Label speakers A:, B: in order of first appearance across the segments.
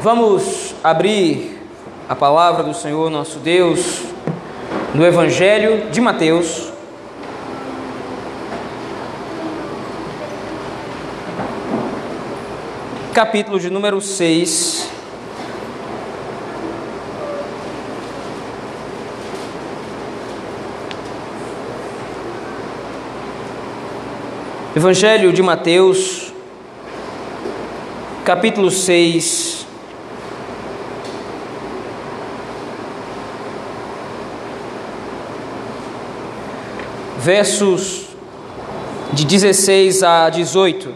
A: Vamos abrir a palavra do Senhor nosso Deus no Evangelho de Mateus. Capítulo de número 6. Evangelho de Mateus, capítulo 6. Versos de 16 a 18.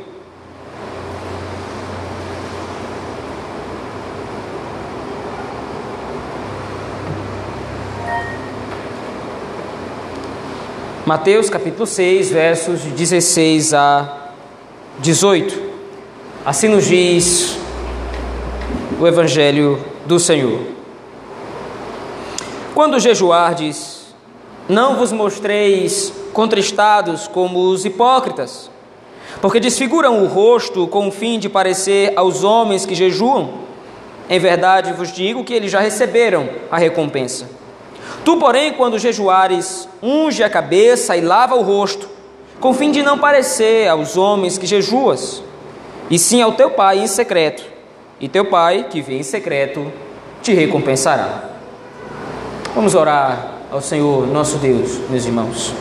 A: Mateus capítulo 6, versos de 16 a 18. Assim nos diz o Evangelho do Senhor. Quando jejuardes, não vos mostreis contristados como os hipócritas, porque desfiguram o rosto com o fim de parecer aos homens que jejuam. Em verdade vos digo que eles já receberam a recompensa. Tu, porém, quando jejuares, unge a cabeça e lava o rosto, com fim de não parecer aos homens que jejuas, e sim ao teu pai em secreto, e teu pai, que vem em secreto, te recompensará. Vamos orar ao Senhor nosso Deus, meus irmãos.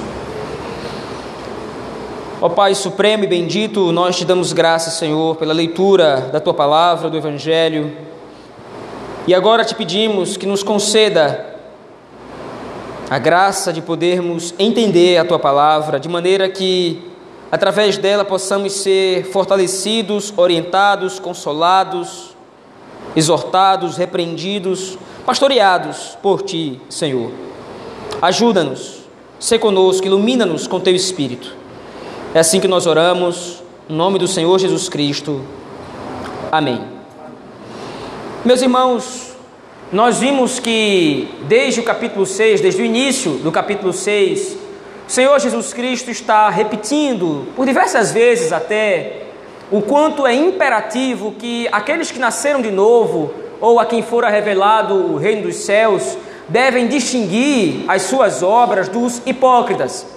A: Ó Pai Supremo e bendito, nós te damos graças, Senhor, pela leitura da tua palavra, do Evangelho, e agora te pedimos que nos conceda a graça de podermos entender a tua palavra de maneira que, através dela, possamos ser fortalecidos, orientados, consolados, exortados, repreendidos, pastoreados por ti, Senhor. Ajuda-nos, se conosco, ilumina-nos com teu Espírito. É assim que nós oramos, em nome do Senhor Jesus Cristo. Amém. Meus irmãos, nós vimos que desde o capítulo 6, desde o início do capítulo 6, o Senhor Jesus Cristo está repetindo, por diversas vezes até, o quanto é imperativo que aqueles que nasceram de novo, ou a quem fora revelado o reino dos céus, devem distinguir as suas obras dos hipócritas.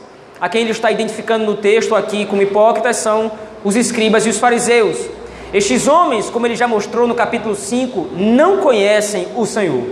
A: A quem ele está identificando no texto aqui como hipócritas são os escribas e os fariseus. Estes homens, como ele já mostrou no capítulo 5, não conhecem o Senhor.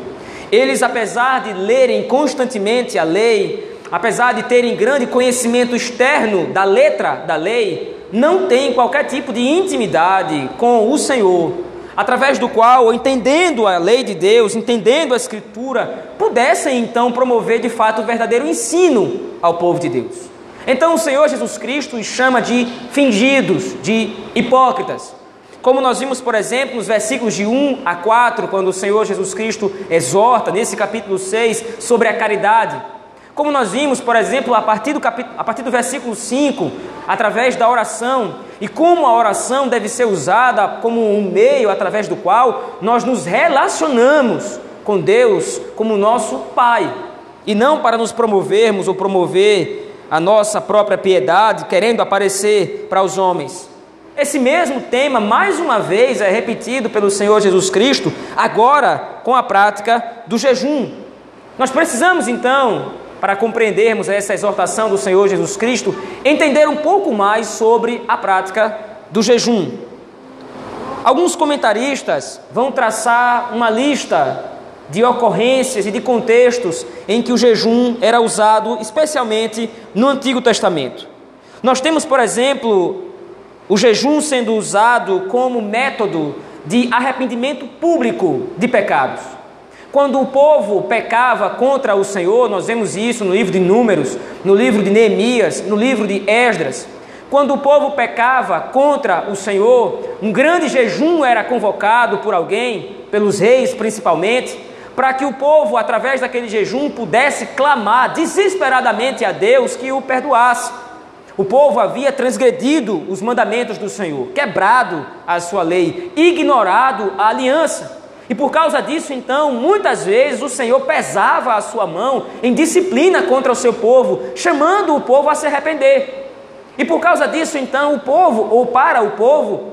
A: Eles, apesar de lerem constantemente a lei, apesar de terem grande conhecimento externo da letra da lei, não têm qualquer tipo de intimidade com o Senhor, através do qual, entendendo a lei de Deus, entendendo a Escritura, pudessem então promover de fato o verdadeiro ensino ao povo de Deus. Então o Senhor Jesus Cristo os chama de fingidos, de hipócritas. Como nós vimos, por exemplo, nos versículos de 1 a 4, quando o Senhor Jesus Cristo exorta, nesse capítulo 6, sobre a caridade. Como nós vimos, por exemplo, a partir do, a partir do versículo 5, através da oração, e como a oração deve ser usada como um meio através do qual nós nos relacionamos com Deus como nosso Pai, e não para nos promovermos ou promover a nossa própria piedade, querendo aparecer para os homens. Esse mesmo tema, mais uma vez, é repetido pelo Senhor Jesus Cristo, agora com a prática do jejum. Nós precisamos então, para compreendermos essa exortação do Senhor Jesus Cristo, entender um pouco mais sobre a prática do jejum. Alguns comentaristas vão traçar uma lista de ocorrências e de contextos em que o jejum era usado, especialmente no Antigo Testamento. Nós temos, por exemplo, o jejum sendo usado como método de arrependimento público de pecados. Quando o povo pecava contra o Senhor, nós vemos isso no livro de Números, no livro de Neemias, no livro de Esdras. Quando o povo pecava contra o Senhor, um grande jejum era convocado por alguém, pelos reis principalmente, para que o povo, através daquele jejum, pudesse clamar desesperadamente a Deus que o perdoasse. O povo havia transgredido os mandamentos do Senhor, quebrado a sua lei, ignorado a aliança. E por causa disso, então, muitas vezes o Senhor pesava a sua mão em disciplina contra o seu povo, chamando o povo a se arrepender. E por causa disso, então, o povo, ou para o povo,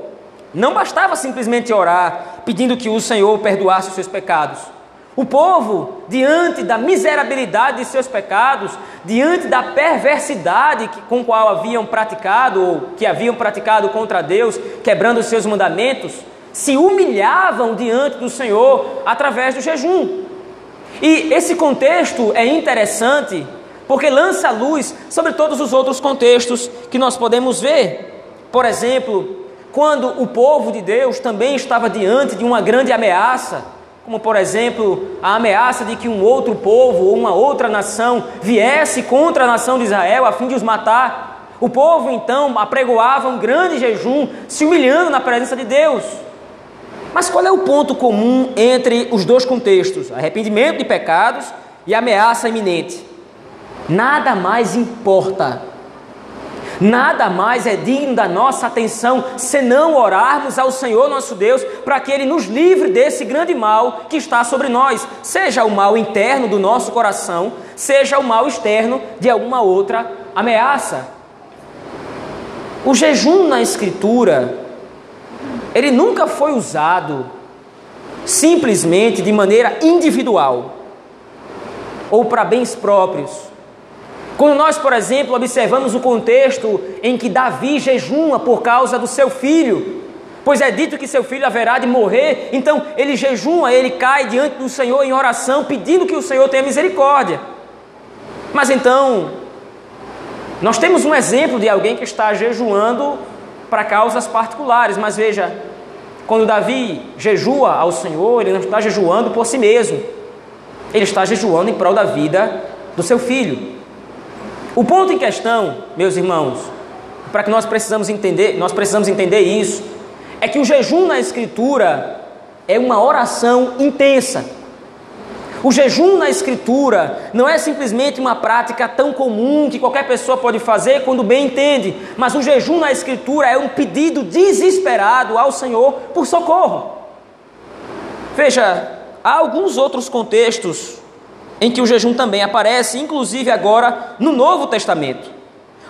A: Não bastava simplesmente orar pedindo que o Senhor perdoasse os seus pecados. O povo, diante da miserabilidade de seus pecados, diante da perversidade com qual haviam praticado, ou que haviam praticado contra Deus, quebrando os seus mandamentos, se humilhavam diante do Senhor através do jejum. E esse contexto é interessante porque lança luz sobre todos os outros contextos que nós podemos ver. Por exemplo, quando o povo de Deus também estava diante de uma grande ameaça, como por exemplo a ameaça de que um outro povo ou uma outra nação viesse contra a nação de Israel a fim de os matar. O povo então apregoava um grande jejum, se humilhando na presença de Deus. Mas qual é o ponto comum entre os dois contextos, arrependimento de pecados e ameaça iminente? Nada mais importa Nada mais é digno da nossa atenção senão orarmos ao Senhor nosso Deus para que Ele nos livre desse grande mal que está sobre nós, seja o mal interno do nosso coração, seja o mal externo de alguma outra ameaça. O jejum na Escritura, ele nunca foi usado simplesmente de maneira individual ou para bens próprios. Quando nós, por exemplo, observamos o contexto em que Davi jejuma por causa do seu filho, pois é dito que seu filho haverá de morrer, então ele jejuma, ele cai diante do Senhor em oração, pedindo que o Senhor tenha misericórdia. Mas então, nós temos um exemplo de alguém que está jejuando para causas particulares, mas veja, quando Davi jejua ao Senhor, ele não está jejuando por si mesmo, ele está jejuando em prol da vida do seu filho. O ponto em questão, meus irmãos, para que nós precisamos entender, nós precisamos entender isso, é que o jejum na escritura é uma oração intensa. O jejum na escritura não é simplesmente uma prática tão comum que qualquer pessoa pode fazer quando bem entende, mas o jejum na escritura é um pedido desesperado ao Senhor por socorro. Veja, há alguns outros contextos em que o jejum também aparece, inclusive agora no Novo Testamento.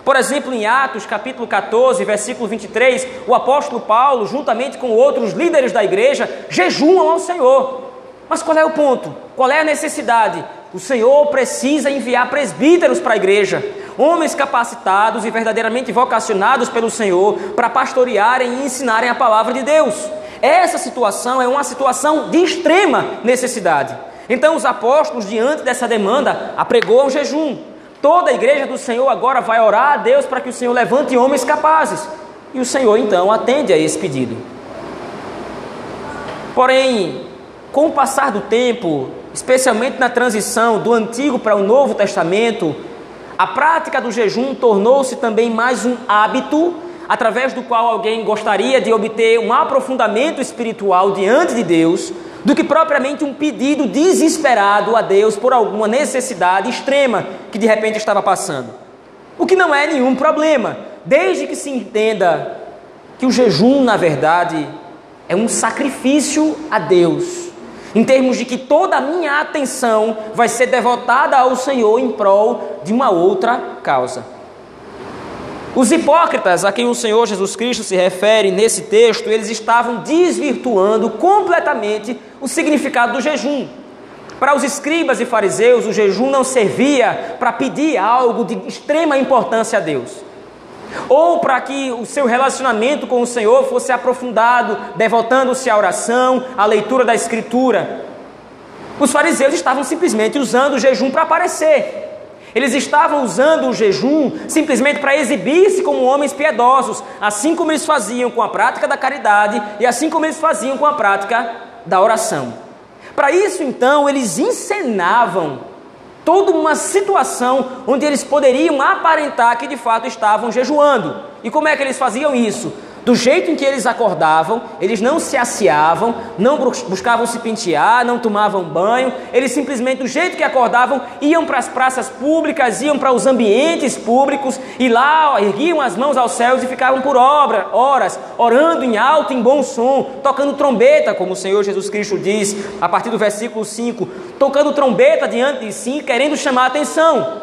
A: Por exemplo, em Atos capítulo 14, versículo 23, o apóstolo Paulo, juntamente com outros líderes da igreja, jejuam ao Senhor. Mas qual é o ponto? Qual é a necessidade? O Senhor precisa enviar presbíteros para a igreja, homens capacitados e verdadeiramente vocacionados pelo Senhor para pastorearem e ensinarem a palavra de Deus. Essa situação é uma situação de extrema necessidade. Então os apóstolos, diante dessa demanda, apregoam jejum. Toda a igreja do Senhor agora vai orar a Deus para que o Senhor levante homens capazes. E o Senhor então atende a esse pedido. Porém, com o passar do tempo, especialmente na transição do Antigo para o Novo Testamento, a prática do jejum tornou-se também mais um hábito através do qual alguém gostaria de obter um aprofundamento espiritual diante de Deus do que propriamente um pedido desesperado a Deus por alguma necessidade extrema que de repente estava passando. O que não é nenhum problema, desde que se entenda que o jejum, na verdade, é um sacrifício a Deus, em termos de que toda a minha atenção vai ser devotada ao Senhor em prol de uma outra causa. Os hipócritas a quem o Senhor Jesus Cristo se refere nesse texto, eles estavam desvirtuando completamente o significado do jejum. Para os escribas e fariseus, o jejum não servia para pedir algo de extrema importância a Deus, ou para que o seu relacionamento com o Senhor fosse aprofundado, devotando-se à oração, à leitura da Escritura. Os fariseus estavam simplesmente usando o jejum para aparecer, eles estavam usando o jejum simplesmente para exibir-se como homens piedosos, assim como eles faziam com a prática da caridade e assim como eles faziam com a prática da oração. Para isso, então, eles encenavam toda uma situação onde eles poderiam aparentar que de fato estavam jejuando. E como é que eles faziam isso? Do jeito em que eles acordavam, eles não se aciavam, não buscavam se pentear, não tomavam banho, eles simplesmente, do jeito que acordavam, iam para as praças públicas, iam para os ambientes públicos e lá erguiam as mãos aos céus e ficavam por obra, horas, orando em alto, em bom som, tocando trombeta, como o Senhor Jesus Cristo diz, a partir do versículo 5, tocando trombeta diante de si, querendo chamar a atenção.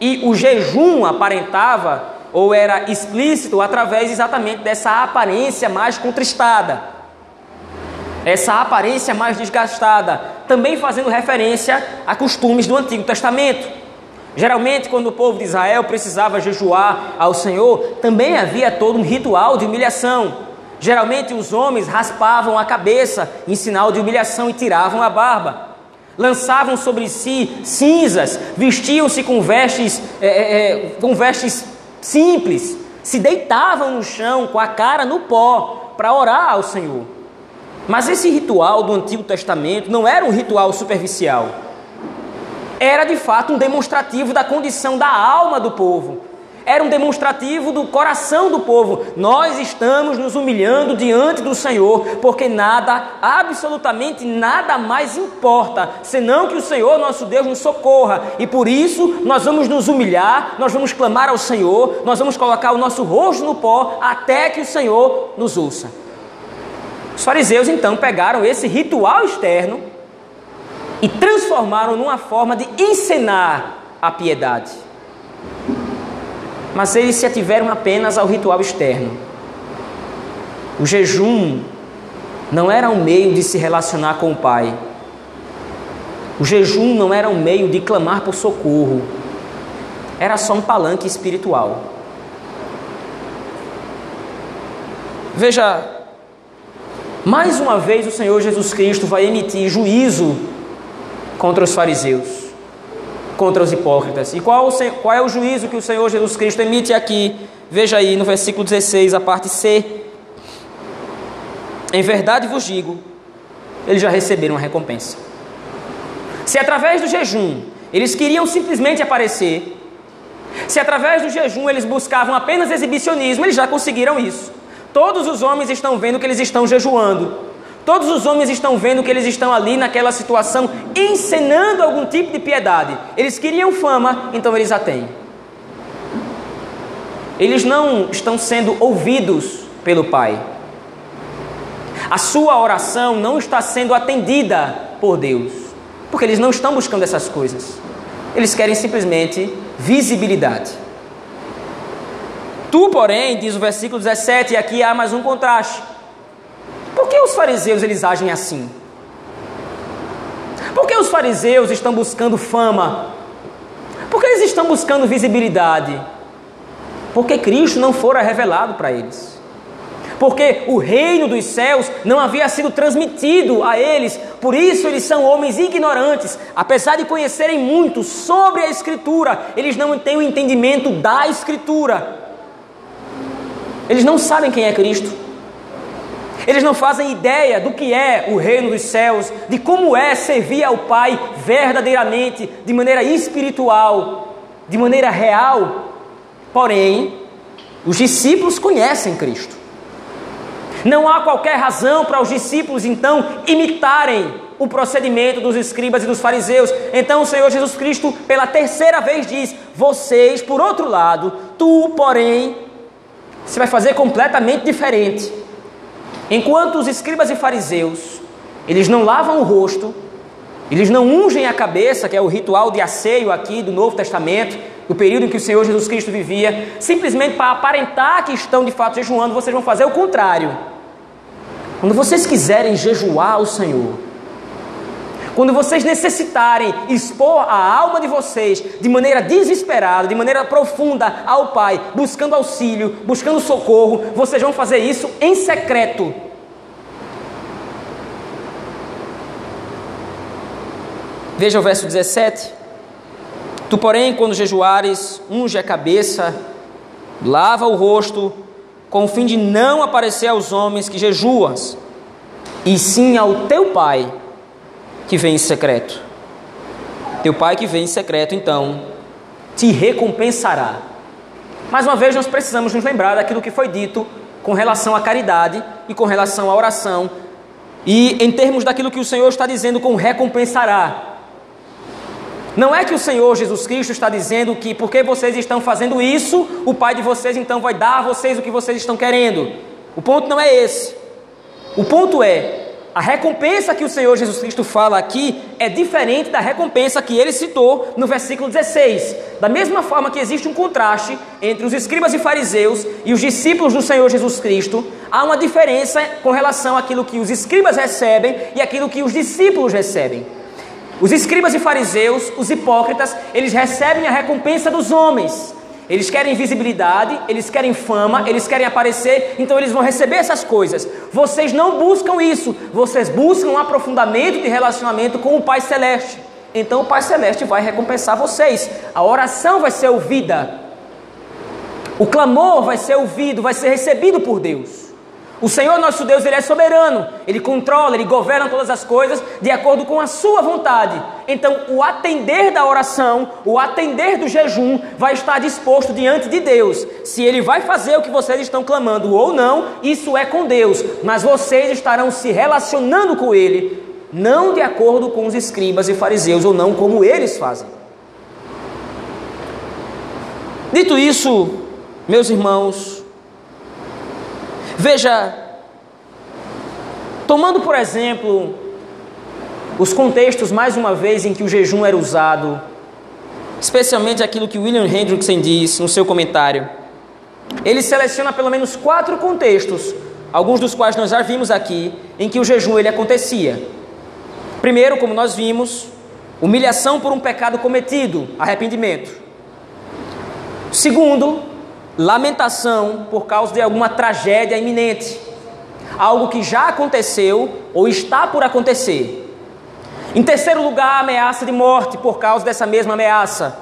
A: E o jejum aparentava ou era explícito através exatamente dessa aparência mais contristada, essa aparência mais desgastada, também fazendo referência a costumes do Antigo Testamento. Geralmente, quando o povo de Israel precisava jejuar ao Senhor, também havia todo um ritual de humilhação. Geralmente, os homens raspavam a cabeça em sinal de humilhação e tiravam a barba lançavam sobre si cinzas, vestiam-se com vestes, é, é, com vestes simples, se deitavam no chão com a cara no pó para orar ao Senhor. Mas esse ritual do Antigo Testamento não era um ritual superficial. Era de fato um demonstrativo da condição da alma do povo era um demonstrativo do coração do povo. Nós estamos nos humilhando diante do Senhor, porque nada, absolutamente nada mais importa, senão que o Senhor, nosso Deus, nos socorra. E por isso nós vamos nos humilhar, nós vamos clamar ao Senhor, nós vamos colocar o nosso rosto no pó até que o Senhor nos ouça. Os fariseus então pegaram esse ritual externo e transformaram numa forma de encenar a piedade mas eles se ativeram apenas ao ritual externo. O jejum não era um meio de se relacionar com o Pai. O jejum não era um meio de clamar por socorro. Era só um palanque espiritual. Veja, mais uma vez o Senhor Jesus Cristo vai emitir juízo contra os fariseus contra os hipócritas. E qual, qual é o juízo que o Senhor Jesus Cristo emite aqui? Veja aí no versículo 16, a parte C. Em verdade vos digo, eles já receberam a recompensa. Se através do jejum eles queriam simplesmente aparecer, se através do jejum eles buscavam apenas exibicionismo, eles já conseguiram isso. Todos os homens estão vendo que eles estão jejuando. Todos os homens estão vendo que eles estão ali naquela situação, encenando algum tipo de piedade. Eles queriam fama, então eles a têm. Eles não estão sendo ouvidos pelo Pai. A sua oração não está sendo atendida por Deus, porque eles não estão buscando essas coisas. Eles querem simplesmente visibilidade. Tu, porém, diz o versículo 17, e aqui há mais um contraste. Por que os fariseus eles agem assim? Por que os fariseus estão buscando fama? Por que eles estão buscando visibilidade? Porque Cristo não fora revelado para eles. Porque o reino dos céus não havia sido transmitido a eles, por isso eles são homens ignorantes. Apesar de conhecerem muito sobre a Escritura, eles não têm o entendimento da Escritura. Eles não sabem quem é Cristo. Eles não fazem ideia do que é o reino dos céus, de como é servir ao Pai verdadeiramente, de maneira espiritual, de maneira real. Porém, os discípulos conhecem Cristo. Não há qualquer razão para os discípulos então imitarem o procedimento dos escribas e dos fariseus. Então o Senhor Jesus Cristo, pela terceira vez, diz: Vocês, por outro lado, tu, porém, se vai fazer completamente diferente. Enquanto os escribas e fariseus, eles não lavam o rosto, eles não ungem a cabeça, que é o ritual de asseio aqui do Novo Testamento, do período em que o Senhor Jesus Cristo vivia, simplesmente para aparentar que estão de fato jejuando, vocês vão fazer o contrário. Quando vocês quiserem jejuar ao Senhor, quando vocês necessitarem expor a alma de vocês de maneira desesperada, de maneira profunda ao Pai, buscando auxílio, buscando socorro, vocês vão fazer isso em secreto. Veja o verso 17. Tu, porém, quando jejuares, unge a cabeça, lava o rosto, com o fim de não aparecer aos homens que jejuas, e sim ao teu Pai que vem em secreto. Teu Pai que vem em secreto, então, te recompensará. Mais uma vez, nós precisamos nos lembrar daquilo que foi dito com relação à caridade e com relação à oração, e em termos daquilo que o Senhor está dizendo com recompensará. Não é que o Senhor Jesus Cristo está dizendo que porque vocês estão fazendo isso, o Pai de vocês então vai dar a vocês o que vocês estão querendo. O ponto não é esse. O ponto é a recompensa que o Senhor Jesus Cristo fala aqui é diferente da recompensa que ele citou no versículo 16. Da mesma forma que existe um contraste entre os escribas e fariseus e os discípulos do Senhor Jesus Cristo, há uma diferença com relação àquilo que os escribas recebem e aquilo que os discípulos recebem. Os escribas e fariseus, os hipócritas, eles recebem a recompensa dos homens, eles querem visibilidade, eles querem fama, eles querem aparecer, então eles vão receber essas coisas. Vocês não buscam isso, vocês buscam um aprofundamento de relacionamento com o Pai Celeste. Então o Pai Celeste vai recompensar vocês. A oração vai ser ouvida. O clamor vai ser ouvido, vai ser recebido por Deus. O Senhor nosso Deus, Ele é soberano, Ele controla, Ele governa todas as coisas de acordo com a Sua vontade. Então, o atender da oração, o atender do jejum, vai estar disposto diante de Deus. Se Ele vai fazer o que vocês estão clamando ou não, isso é com Deus, mas vocês estarão se relacionando com Ele, não de acordo com os escribas e fariseus, ou não como eles fazem. Dito isso, meus irmãos, Veja, tomando por exemplo os contextos, mais uma vez, em que o jejum era usado, especialmente aquilo que William Hendrickson diz no seu comentário, ele seleciona pelo menos quatro contextos, alguns dos quais nós já vimos aqui, em que o jejum ele acontecia. Primeiro, como nós vimos, humilhação por um pecado cometido, arrependimento. Segundo, lamentação por causa de alguma tragédia iminente, algo que já aconteceu ou está por acontecer. Em terceiro lugar, ameaça de morte por causa dessa mesma ameaça.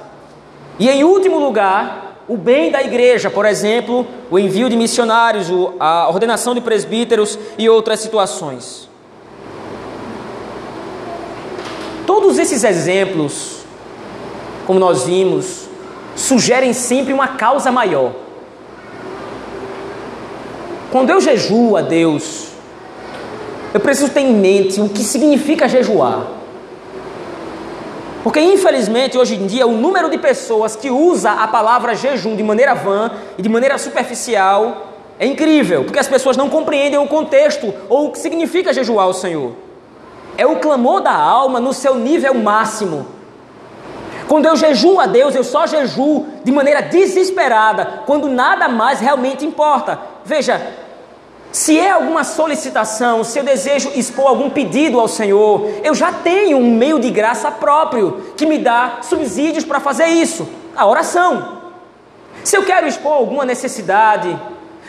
A: E em último lugar, o bem da igreja, por exemplo, o envio de missionários, a ordenação de presbíteros e outras situações. Todos esses exemplos, como nós vimos, sugerem sempre uma causa maior. Quando eu jejuo a Deus, eu preciso ter em mente o que significa jejuar. Porque infelizmente hoje em dia o número de pessoas que usa a palavra jejum de maneira vã e de maneira superficial é incrível, porque as pessoas não compreendem o contexto ou o que significa jejuar ao Senhor. É o clamor da alma no seu nível máximo. Quando eu jejuo a Deus, eu só jejuo de maneira desesperada, quando nada mais realmente importa. Veja, se é alguma solicitação, se eu desejo expor algum pedido ao Senhor, eu já tenho um meio de graça próprio que me dá subsídios para fazer isso a oração. Se eu quero expor alguma necessidade,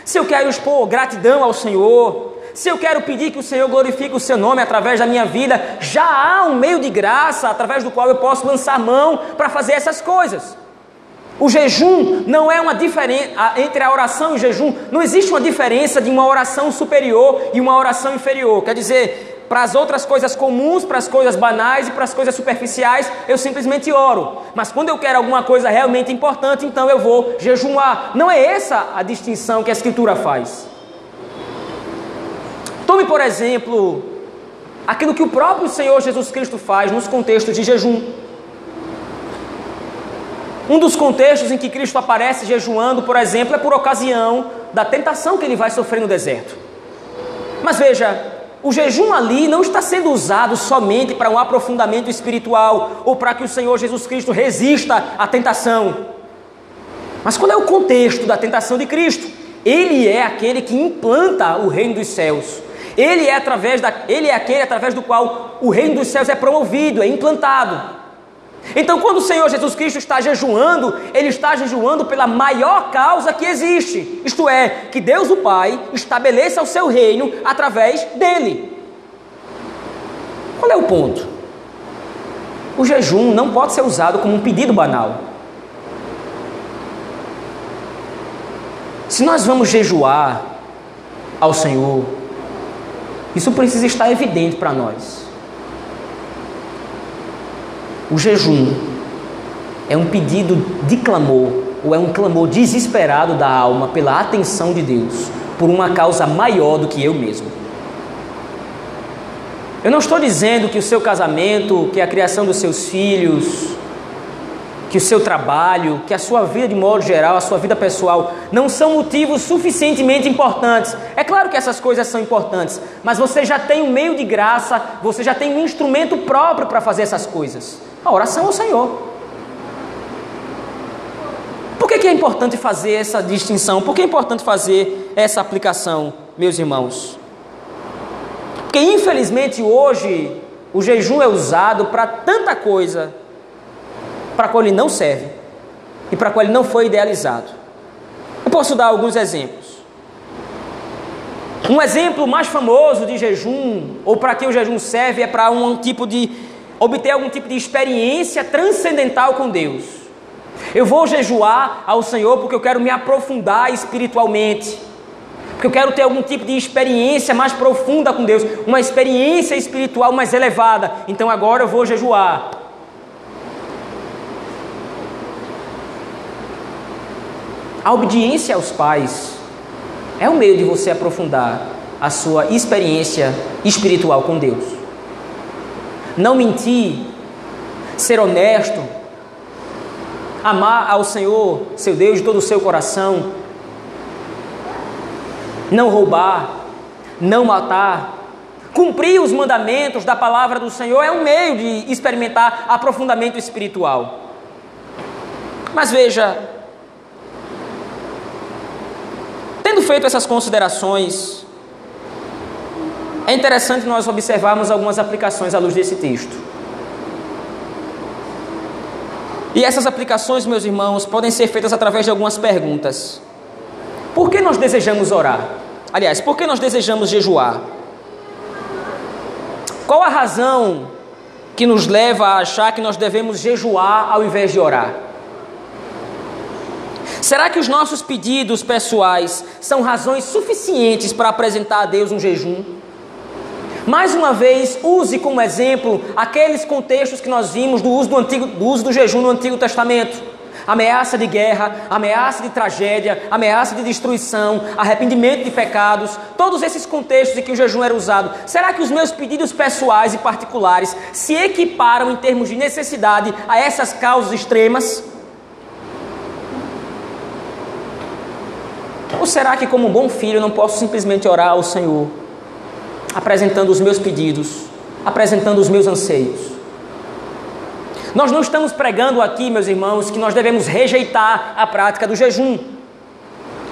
A: se eu quero expor gratidão ao Senhor, se eu quero pedir que o Senhor glorifique o seu nome através da minha vida, já há um meio de graça através do qual eu posso lançar mão para fazer essas coisas. O jejum não é uma diferença entre a oração e o jejum, não existe uma diferença de uma oração superior e uma oração inferior. Quer dizer, para as outras coisas comuns, para as coisas banais e para as coisas superficiais, eu simplesmente oro. Mas quando eu quero alguma coisa realmente importante, então eu vou jejuar. Não é essa a distinção que a Escritura faz. Tome, por exemplo, aquilo que o próprio Senhor Jesus Cristo faz nos contextos de jejum. Um dos contextos em que Cristo aparece jejuando, por exemplo, é por ocasião da tentação que ele vai sofrer no deserto. Mas veja, o jejum ali não está sendo usado somente para um aprofundamento espiritual ou para que o Senhor Jesus Cristo resista à tentação. Mas qual é o contexto da tentação de Cristo? Ele é aquele que implanta o reino dos céus. Ele é através da, ele é aquele através do qual o reino dos céus é promovido, é implantado. Então, quando o Senhor Jesus Cristo está jejuando, Ele está jejuando pela maior causa que existe, isto é, que Deus o Pai estabeleça o seu reino através dele. Qual é o ponto? O jejum não pode ser usado como um pedido banal. Se nós vamos jejuar ao Senhor, isso precisa estar evidente para nós. O jejum é um pedido de clamor, ou é um clamor desesperado da alma pela atenção de Deus, por uma causa maior do que eu mesmo. Eu não estou dizendo que o seu casamento, que a criação dos seus filhos, que o seu trabalho, que a sua vida de modo geral, a sua vida pessoal, não são motivos suficientemente importantes. É claro que essas coisas são importantes, mas você já tem um meio de graça, você já tem um instrumento próprio para fazer essas coisas. A oração ao Senhor. Por que, é importante fazer essa distinção? Por que é importante fazer essa aplicação, meus irmãos? Porque infelizmente hoje o jejum é usado para tanta coisa para qual ele não serve e para qual ele não foi idealizado. Eu posso dar alguns exemplos. Um exemplo mais famoso de jejum, ou para que o jejum serve, é para um tipo de obter algum tipo de experiência transcendental com Deus. Eu vou jejuar ao Senhor porque eu quero me aprofundar espiritualmente. Porque eu quero ter algum tipo de experiência mais profunda com Deus, uma experiência espiritual mais elevada. Então agora eu vou jejuar. A obediência aos pais é um meio de você aprofundar a sua experiência espiritual com Deus. Não mentir, ser honesto, amar ao Senhor, seu Deus, de todo o seu coração, não roubar, não matar, cumprir os mandamentos da palavra do Senhor é um meio de experimentar aprofundamento espiritual. Mas veja, Tendo feito essas considerações, é interessante nós observarmos algumas aplicações à luz desse texto. E essas aplicações, meus irmãos, podem ser feitas através de algumas perguntas. Por que nós desejamos orar? Aliás, por que nós desejamos jejuar? Qual a razão que nos leva a achar que nós devemos jejuar ao invés de orar? Será que os nossos pedidos pessoais são razões suficientes para apresentar a Deus um jejum? Mais uma vez, use como exemplo aqueles contextos que nós vimos do uso do, antigo, do uso do jejum no Antigo Testamento. Ameaça de guerra, ameaça de tragédia, ameaça de destruição, arrependimento de pecados, todos esses contextos em que o jejum era usado. Será que os meus pedidos pessoais e particulares se equiparam em termos de necessidade a essas causas extremas? Ou será que, como um bom filho, não posso simplesmente orar ao Senhor, apresentando os meus pedidos, apresentando os meus anseios? Nós não estamos pregando aqui, meus irmãos, que nós devemos rejeitar a prática do jejum.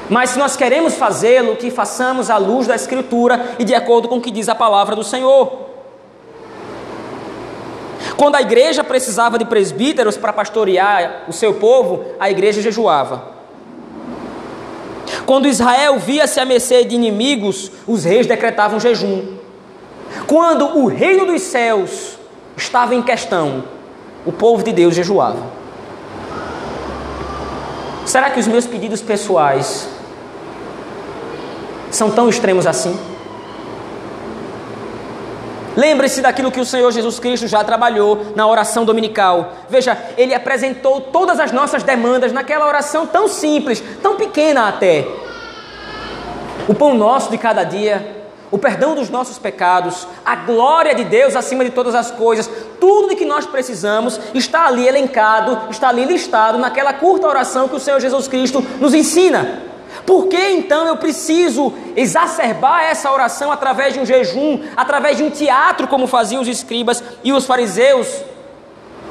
A: Mas se nós queremos fazê-lo, que façamos à luz da Escritura e de acordo com o que diz a palavra do Senhor. Quando a igreja precisava de presbíteros para pastorear o seu povo, a igreja jejuava. Quando Israel via-se a mercê de inimigos, os reis decretavam jejum. Quando o reino dos céus estava em questão, o povo de Deus jejuava. Será que os meus pedidos pessoais são tão extremos assim? Lembre-se daquilo que o Senhor Jesus Cristo já trabalhou na oração dominical. Veja, ele apresentou todas as nossas demandas naquela oração tão simples, tão pequena até. O pão nosso de cada dia, o perdão dos nossos pecados, a glória de Deus acima de todas as coisas, tudo de que nós precisamos está ali elencado, está ali listado naquela curta oração que o Senhor Jesus Cristo nos ensina. Por que então eu preciso exacerbar essa oração através de um jejum, através de um teatro, como faziam os escribas e os fariseus?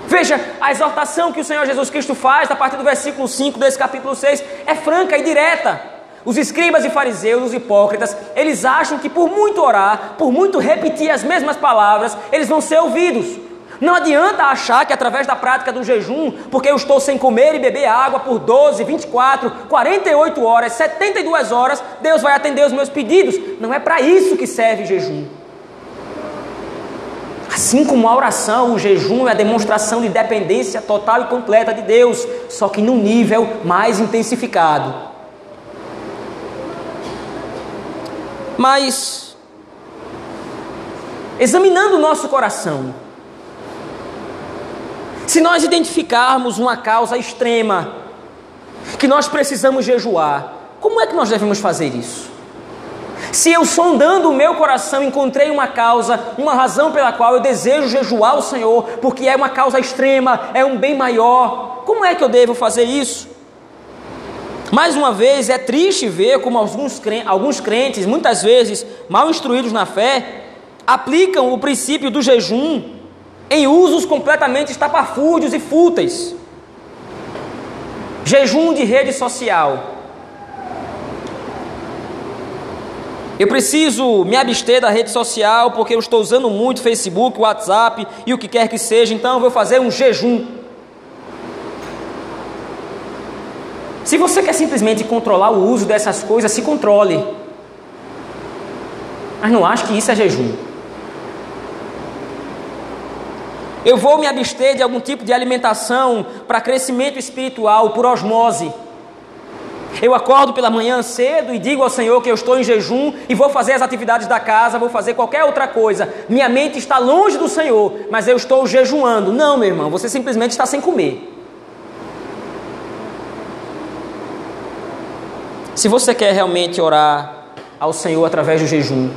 A: Veja, a exortação que o Senhor Jesus Cristo faz, a partir do versículo 5 desse capítulo 6, é franca e direta. Os escribas e fariseus, os hipócritas, eles acham que por muito orar, por muito repetir as mesmas palavras, eles vão ser ouvidos. Não adianta achar que através da prática do jejum, porque eu estou sem comer e beber água por 12, 24, 48 horas, 72 horas, Deus vai atender os meus pedidos. Não é para isso que serve jejum. Assim como a oração, o jejum é a demonstração de dependência total e completa de Deus, só que num nível mais intensificado. Mas, examinando o nosso coração, se nós identificarmos uma causa extrema, que nós precisamos jejuar, como é que nós devemos fazer isso? Se eu sondando o meu coração encontrei uma causa, uma razão pela qual eu desejo jejuar o Senhor, porque é uma causa extrema, é um bem maior, como é que eu devo fazer isso? Mais uma vez, é triste ver como alguns crentes, alguns crentes, muitas vezes mal instruídos na fé, aplicam o princípio do jejum em usos completamente estapafúrdios e fúteis. Jejum de rede social. Eu preciso me abster da rede social porque eu estou usando muito Facebook, WhatsApp e o que quer que seja, então eu vou fazer um jejum. Se você quer simplesmente controlar o uso dessas coisas, se controle. Mas não acho que isso é jejum. Eu vou me abster de algum tipo de alimentação para crescimento espiritual, por osmose. Eu acordo pela manhã cedo e digo ao Senhor que eu estou em jejum e vou fazer as atividades da casa, vou fazer qualquer outra coisa. Minha mente está longe do Senhor, mas eu estou jejuando. Não, meu irmão, você simplesmente está sem comer. Se você quer realmente orar ao Senhor através do jejum,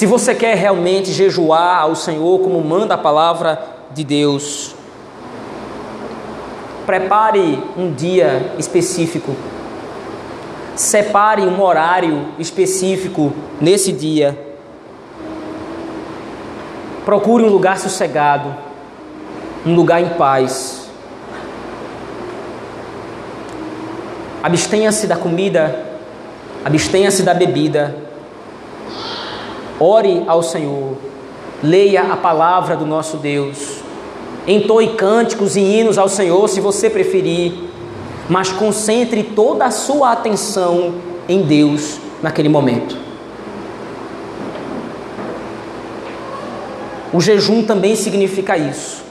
A: se você quer realmente jejuar ao Senhor como manda a palavra de Deus, prepare um dia específico, separe um horário específico nesse dia, procure um lugar sossegado, um lugar em paz. Abstenha-se da comida, abstenha-se da bebida. Ore ao Senhor, leia a palavra do nosso Deus. Entoe cânticos e hinos ao Senhor, se você preferir, mas concentre toda a sua atenção em Deus naquele momento. O jejum também significa isso.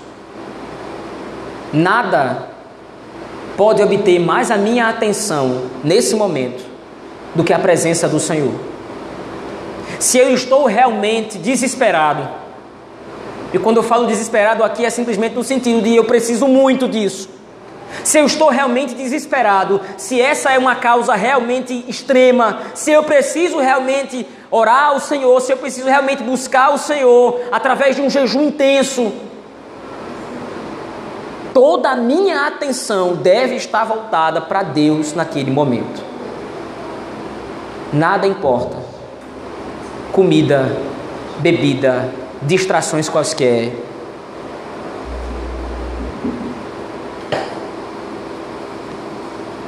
A: Nada pode obter mais a minha atenção nesse momento do que a presença do Senhor. Se eu estou realmente desesperado, e quando eu falo desesperado aqui é simplesmente no sentido de eu preciso muito disso. Se eu estou realmente desesperado, se essa é uma causa realmente extrema, se eu preciso realmente orar ao Senhor, se eu preciso realmente buscar o Senhor através de um jejum intenso, toda a minha atenção deve estar voltada para Deus naquele momento. Nada importa. Comida, bebida, distrações quaisquer.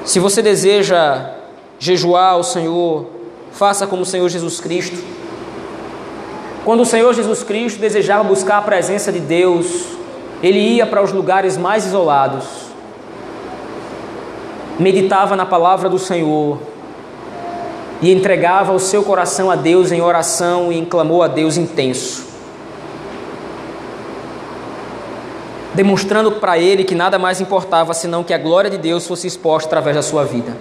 A: Se você deseja jejuar ao Senhor, faça como o Senhor Jesus Cristo. Quando o Senhor Jesus Cristo desejava buscar a presença de Deus, ele ia para os lugares mais isolados, meditava na palavra do Senhor e entregava o seu coração a Deus em oração e em clamor a Deus intenso, demonstrando para ele que nada mais importava senão que a glória de Deus fosse exposta através da sua vida.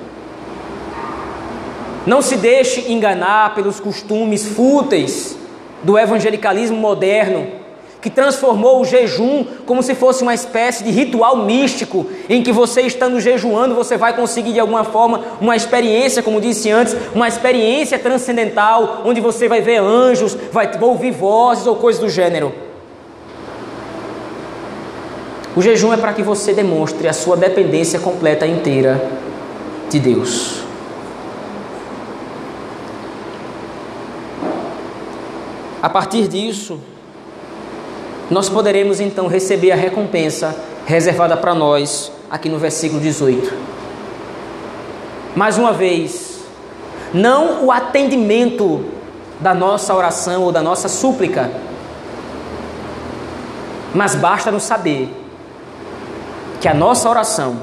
A: Não se deixe enganar pelos costumes fúteis do evangelicalismo moderno que transformou o jejum como se fosse uma espécie de ritual místico, em que você estando jejuando, você vai conseguir de alguma forma uma experiência, como disse antes, uma experiência transcendental, onde você vai ver anjos, vai ouvir vozes ou coisas do gênero. O jejum é para que você demonstre a sua dependência completa e inteira de Deus. A partir disso, nós poderemos então receber a recompensa reservada para nós aqui no versículo 18. Mais uma vez, não o atendimento da nossa oração ou da nossa súplica, mas basta nos saber que a nossa oração,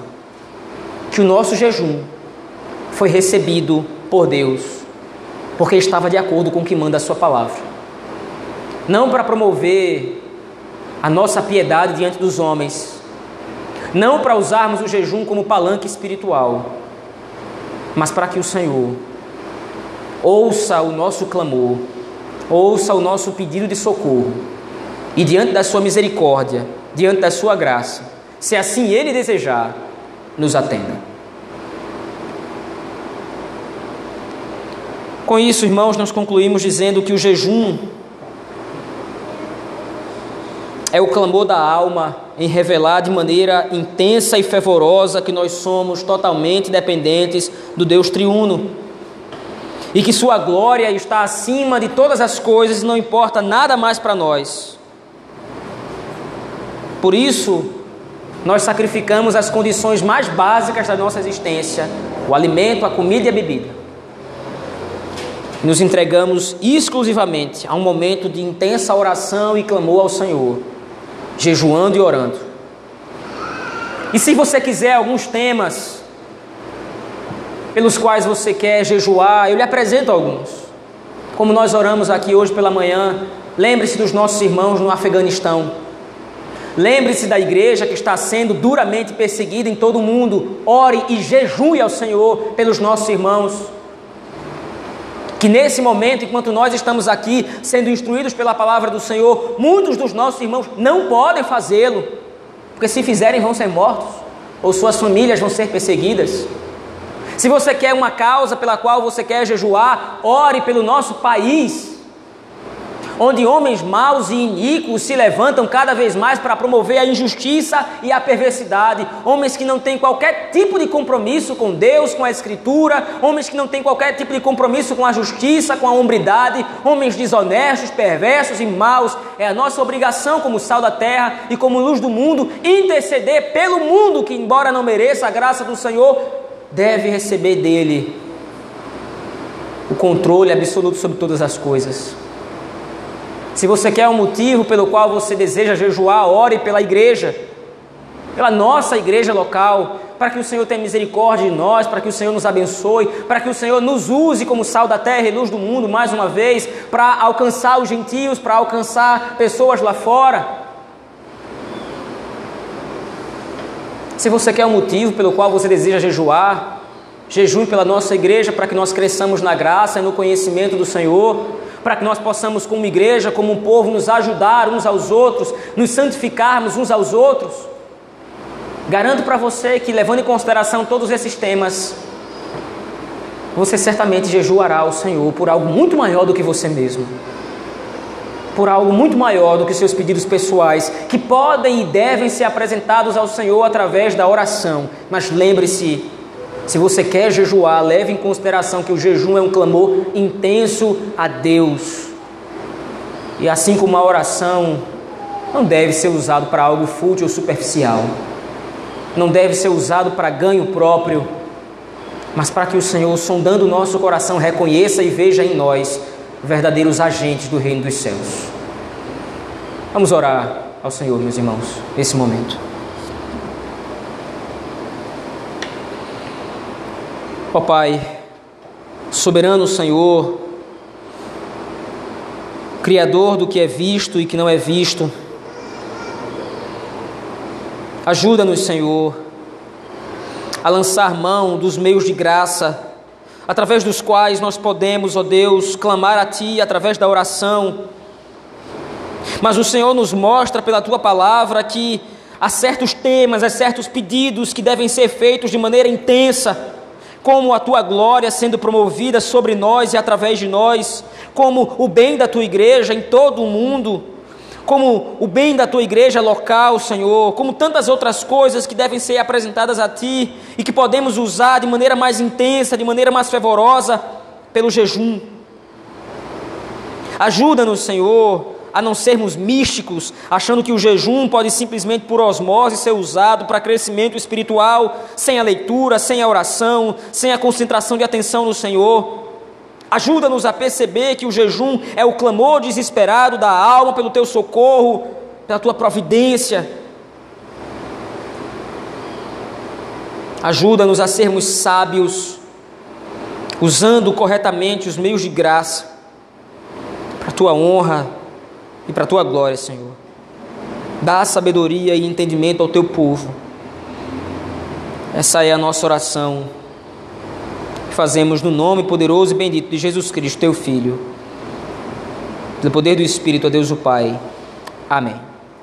A: que o nosso jejum foi recebido por Deus, porque estava de acordo com o que manda a Sua palavra. Não para promover a nossa piedade diante dos homens, não para usarmos o jejum como palanque espiritual, mas para que o Senhor ouça o nosso clamor, ouça o nosso pedido de socorro e diante da sua misericórdia, diante da sua graça, se assim ele desejar, nos atenda. Com isso, irmãos, nós concluímos dizendo que o jejum é o clamor da alma em revelar de maneira intensa e fervorosa que nós somos totalmente dependentes do Deus triuno. E que Sua glória está acima de todas as coisas e não importa nada mais para nós. Por isso, nós sacrificamos as condições mais básicas da nossa existência: o alimento, a comida e a bebida. Nos entregamos exclusivamente a um momento de intensa oração e clamor ao Senhor jejuando e orando. E se você quiser alguns temas pelos quais você quer jejuar, eu lhe apresento alguns. Como nós oramos aqui hoje pela manhã, lembre-se dos nossos irmãos no Afeganistão. Lembre-se da igreja que está sendo duramente perseguida em todo o mundo. Ore e jejue ao Senhor pelos nossos irmãos. Que nesse momento, enquanto nós estamos aqui sendo instruídos pela palavra do Senhor, muitos dos nossos irmãos não podem fazê-lo, porque se fizerem vão ser mortos, ou suas famílias vão ser perseguidas. Se você quer uma causa pela qual você quer jejuar, ore pelo nosso país onde homens maus e iníquos se levantam cada vez mais para promover a injustiça e a perversidade, homens que não têm qualquer tipo de compromisso com Deus, com a Escritura, homens que não têm qualquer tipo de compromisso com a justiça, com a hombridade, homens desonestos, perversos e maus. É a nossa obrigação, como sal da terra e como luz do mundo, interceder pelo mundo que, embora não mereça a graça do Senhor, deve receber dele o controle absoluto sobre todas as coisas. Se você quer um motivo pelo qual você deseja jejuar, ore pela igreja, pela nossa igreja local, para que o Senhor tenha misericórdia de nós, para que o Senhor nos abençoe, para que o Senhor nos use como sal da terra e luz do mundo mais uma vez, para alcançar os gentios, para alcançar pessoas lá fora. Se você quer um motivo pelo qual você deseja jejuar, jejue pela nossa igreja para que nós cresçamos na graça e no conhecimento do Senhor para que nós possamos, como igreja, como um povo, nos ajudar uns aos outros, nos santificarmos uns aos outros. Garanto para você que, levando em consideração todos esses temas, você certamente jejuará ao Senhor por algo muito maior do que você mesmo. Por algo muito maior do que seus pedidos pessoais, que podem e devem ser apresentados ao Senhor através da oração. Mas lembre-se, se você quer jejuar, leve em consideração que o jejum é um clamor intenso a Deus. E assim como a oração não deve ser usado para algo fútil ou superficial, não deve ser usado para ganho próprio, mas para que o Senhor, sondando o nosso coração, reconheça e veja em nós verdadeiros agentes do reino dos céus. Vamos orar ao Senhor, meus irmãos, nesse momento. Ó Pai, soberano Senhor, Criador do que é visto e que não é visto, ajuda-nos, Senhor, a lançar mão dos meios de graça, através dos quais nós podemos, ó Deus, clamar a Ti através da oração. Mas o Senhor nos mostra pela Tua palavra que há certos temas, há certos pedidos que devem ser feitos de maneira intensa como a tua glória sendo promovida sobre nós e através de nós, como o bem da tua igreja em todo o mundo, como o bem da tua igreja local, Senhor, como tantas outras coisas que devem ser apresentadas a ti e que podemos usar de maneira mais intensa, de maneira mais fervorosa, pelo jejum. Ajuda-nos, Senhor, a não sermos místicos, achando que o jejum pode simplesmente por osmose ser usado para crescimento espiritual, sem a leitura, sem a oração, sem a concentração de atenção no Senhor. Ajuda-nos a perceber que o jejum é o clamor desesperado da alma pelo teu socorro, pela tua providência. Ajuda-nos a sermos sábios, usando corretamente os meios de graça, para a tua honra, e para a tua glória, Senhor. Dá sabedoria e entendimento ao teu povo. Essa é a nossa oração. Fazemos no nome poderoso e bendito de Jesus Cristo, teu Filho. Pelo poder do Espírito, a Deus o Pai. Amém.